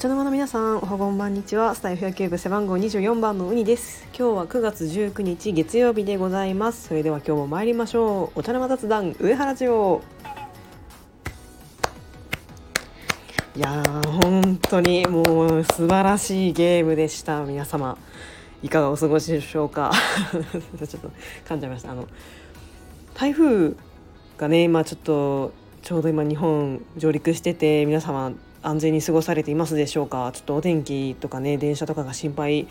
茶の間の皆さんおはこんばんにちは。スタイフ野球部背番号24番のウニです。今日は9月19日月曜日でございます。それでは今日も参りましょう。お茶の間雑談上原城いやー本当にもう素晴らしいゲームでした。皆様いかがお過ごしでしょうか？ちょっと噛んじゃいました。あの台風がね今ちょっとちょうど今日本上陸してて皆様安全に過ごされていますでしょうか？ちょっとお天気とかね電車とかが心配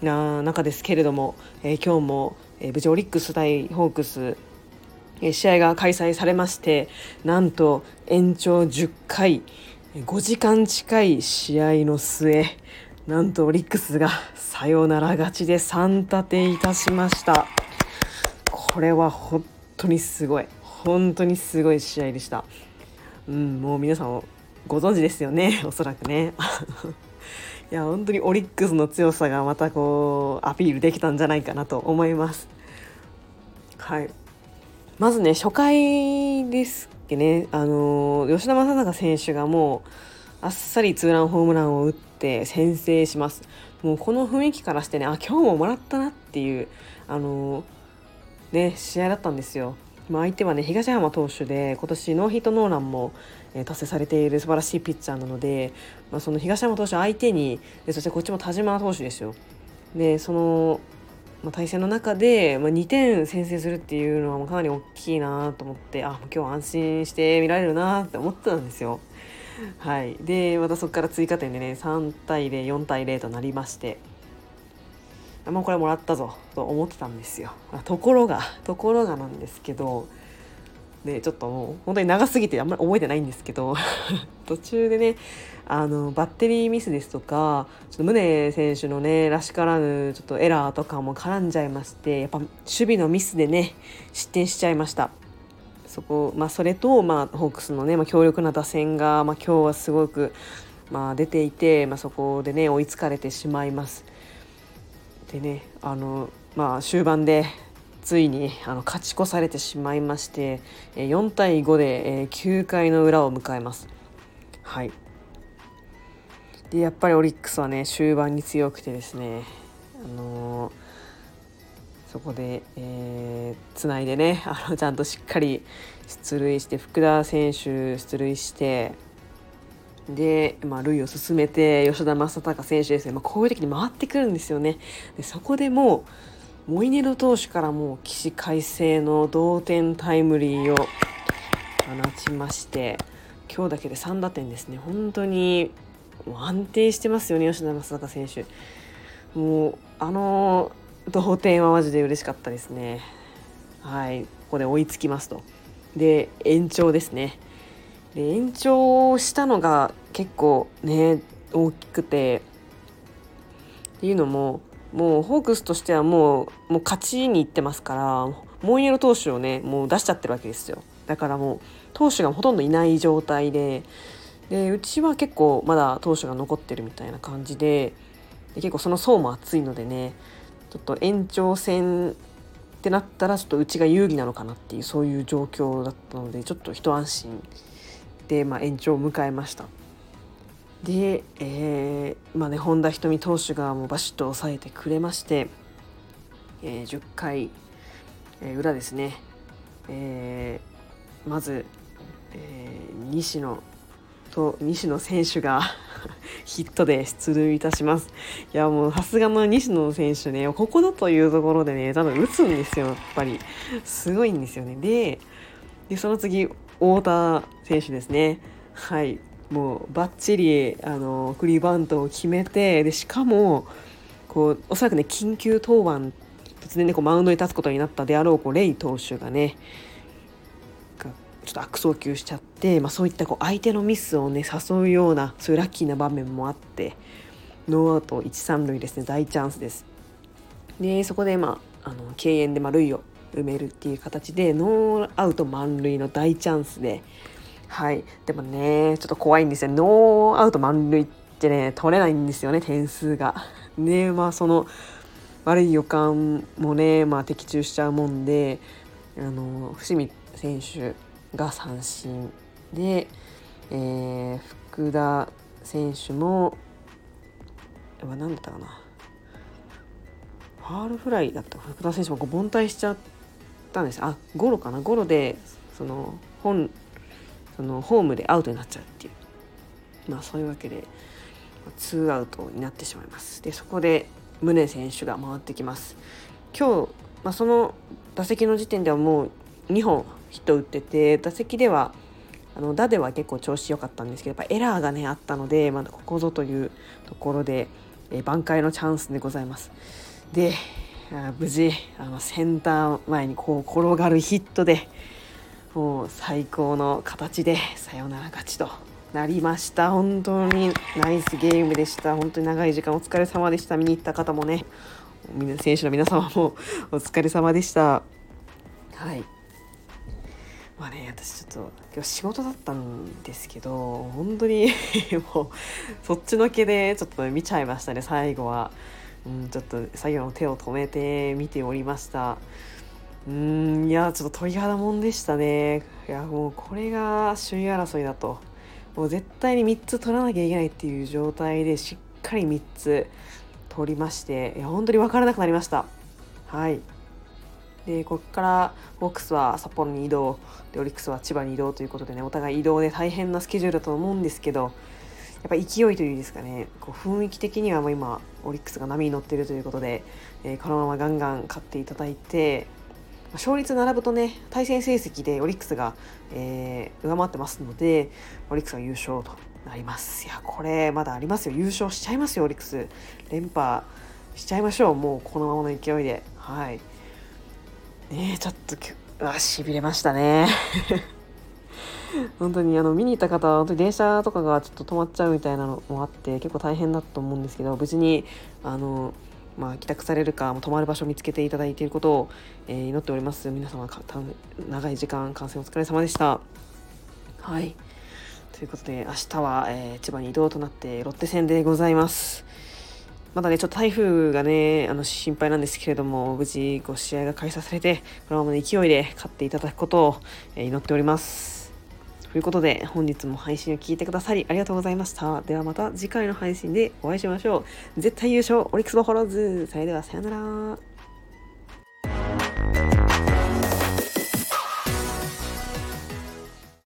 な中ですけれども、えー、今日も、えー、無事オリックス対ホークス、えー、試合が開催されましてなんと延長10回5時間近い試合の末なんとオリックスがサヨナラ勝ちで3立ていたしました。これは本当にすごい。本当にすごい試合でした。うんもう皆さんご存知ですよね おそらくね。いや本当にオリックスの強さがまたこうアピールできたんじゃないかなと思います。はい。まずね初回ですっけね。あの吉田正尚選手がもうあっさりツーランホームランを打って先制します。もうこの雰囲気からしてねあ今日ももらったなっていうあのね試合だったんですよ。まあ、相手はね東浜投手で今年ノーヒットノーランも、えー、達成されている素晴らしいピッチャーなので、まあ、その東山投手相手にでそしてこっちも田島投手ですよ。でその、まあ、対戦の中で、まあ、2点先制するっていうのはかなり大きいなと思ってあ今日安心して見られるなって思ってたんですよ。はい、でまたそこから追加点でね3対04対0となりまして。もうこれもらったぞと思ってたんですよところがところがなんですけどでちょっともう本当に長すぎてあんまり覚えてないんですけど 途中でねあのバッテリーミスですとかちょっと宗選手のねらしからぬちょっとエラーとかも絡んじゃいましてやっぱ守備のミスでね失点しちゃいましたそこ、まあ、それと、まあ、ホークスのね、まあ、強力な打線が、まあ、今日はすごく、まあ、出ていて、まあ、そこでね追いつかれてしまいます。でねあの、まあ、終盤でついにあの勝ち越されてしまいまして4対5で9回の裏を迎えます。はいでやっぱりオリックスはね終盤に強くてですね、あのー、そこで、えー、つないでねあのちゃんとしっかり出塁して福田選手出塁してで、まあ、塁を進めて吉田正尚選手ですね、まあ、こういう時に回ってくるんですよね。でそこでもうモイネロ投手からもう起死回生の同点タイムリーを放ちまして今日だけで3打点ですね本当に安定してますよね吉田正尚選手。もうあの同点はマジで嬉しかったですね。はい、ここで追いつきますと。で延長ですね。で延長したのが結構ね大きくてっていうのももうホークスとしてはもうもう勝ちにいってますからモンイエロ投手をねもう出しちゃってるわけですよ。だからもう投手がほとんどいない状態ででうちは結構まだ投手が残ってるみたいな感じでで結構その層も厚いのでねちょっと延長戦ってなったらちょっとうちが有利なのかなっていうそういう状況だったのでちょっと一安心で、まあ、延長を迎えました。で、えーまあね、本田仁美投手がもうバシッと抑えてくれまして、えー、10回、えー、裏ですね、えー、まず、えー、西野と西野選手が ヒットで出塁いたします。いやもうさすがの西野選手ねここだというところでね多分打つんですよやっぱりすごいんですよね。ででその次太田選手ですね。はいもうバッチリあのクリーバントを決めてでしかもこうおそらくね緊急登板突然ねこうマウンドに立つことになったであろうこうレイ投手がねがちょっと悪送球しちゃって、まあ、そういったこう相手のミスをね誘うようなそういうラッキーな場面もあってノーアウト一三塁ですね大チャンスです。でそこでまああの敬遠でまあ塁を埋めるっていう形でノーアウト満塁の大チャンスではい。でもねちょっと怖いんですよ。ノーアウト満塁ってね取れないんですよね点数が。ねまあその悪い予感もね、まあ、的中しちゃうもんであの伏見選手が三振で、えー、福田選手も、何だったかな。ファールフライだった。福田選手もこう凡退しちゃったんです。あゴロかな？ゴロでその本そのホームでアウトになっちゃうっていう。まあそういうわけでツーアウトになってしまいます。でそこで宗選手が回ってきます。今日、まあ、その打席の時点ではもう2本ヒット打ってて打席ではあの打では結構調子良かったんですけどやっぱエラーがねあったのでまだここぞというところで、え、挽回のチャンスでございます。で無事あのセンター前にこう転がるヒットでもう最高の形でサヨナラ勝ちとなりました。本当にナイスゲームでした。本当に長い時間お疲れ様でした。見に行った方もね選手の皆様もお疲れ様でした。はい。まあね私ちょっと今日仕事だったんですけど本当に もうそっちのけでちょっと見ちゃいましたね最後は。うん、ちょっと作業の手を止めて見ておりました。うんいやちょっと鳥肌もんでしたね。いやもうこれが首位争いだと。もう絶対に3つ取らなきゃいけないっていう状態でしっかり3つ取りましていや本当に分からなくなりました。はい。でここからホークスは札幌に移動。でオリックスは千葉に移動ということでねお互い移動で大変なスケジュールだと思うんですけどやっぱ勢いというんですかねこう雰囲気的にはもう今オリックスが波に乗っているということで、えー、このままガンガン勝っていただいて勝率並ぶとね対戦成績でオリックスが、えー、上回ってますのでオリックスが優勝となります。いやこれまだありますよ。優勝しちゃいますよオリックス。連覇しちゃいましょう。もうこのままの勢いで。はい。ねちょっとあしびれましたね。本当にあの見に行った方は本当に電車とかがちょっと止まっちゃうみたいなのもあって結構大変だと思うんですけど無事にあの、まあ、帰宅されるか泊まる場所を見つけていただいていることを、えー、祈っております。皆様長い時間観戦お疲れ様でした。はい。ということで明日は、えー、千葉に移動となってロッテ戦でございます。まだね、ちょっと台風がね、あの心配なんですけれども、無事、ご試合が開催されて、このままの勢いで勝っていただくことを、え祈っております。ということで本日も配信を聞いてくださりありがとうございました。ではまた次回の配信でお会いしましょう。絶対優勝オリックスバファローズそれではさよなら。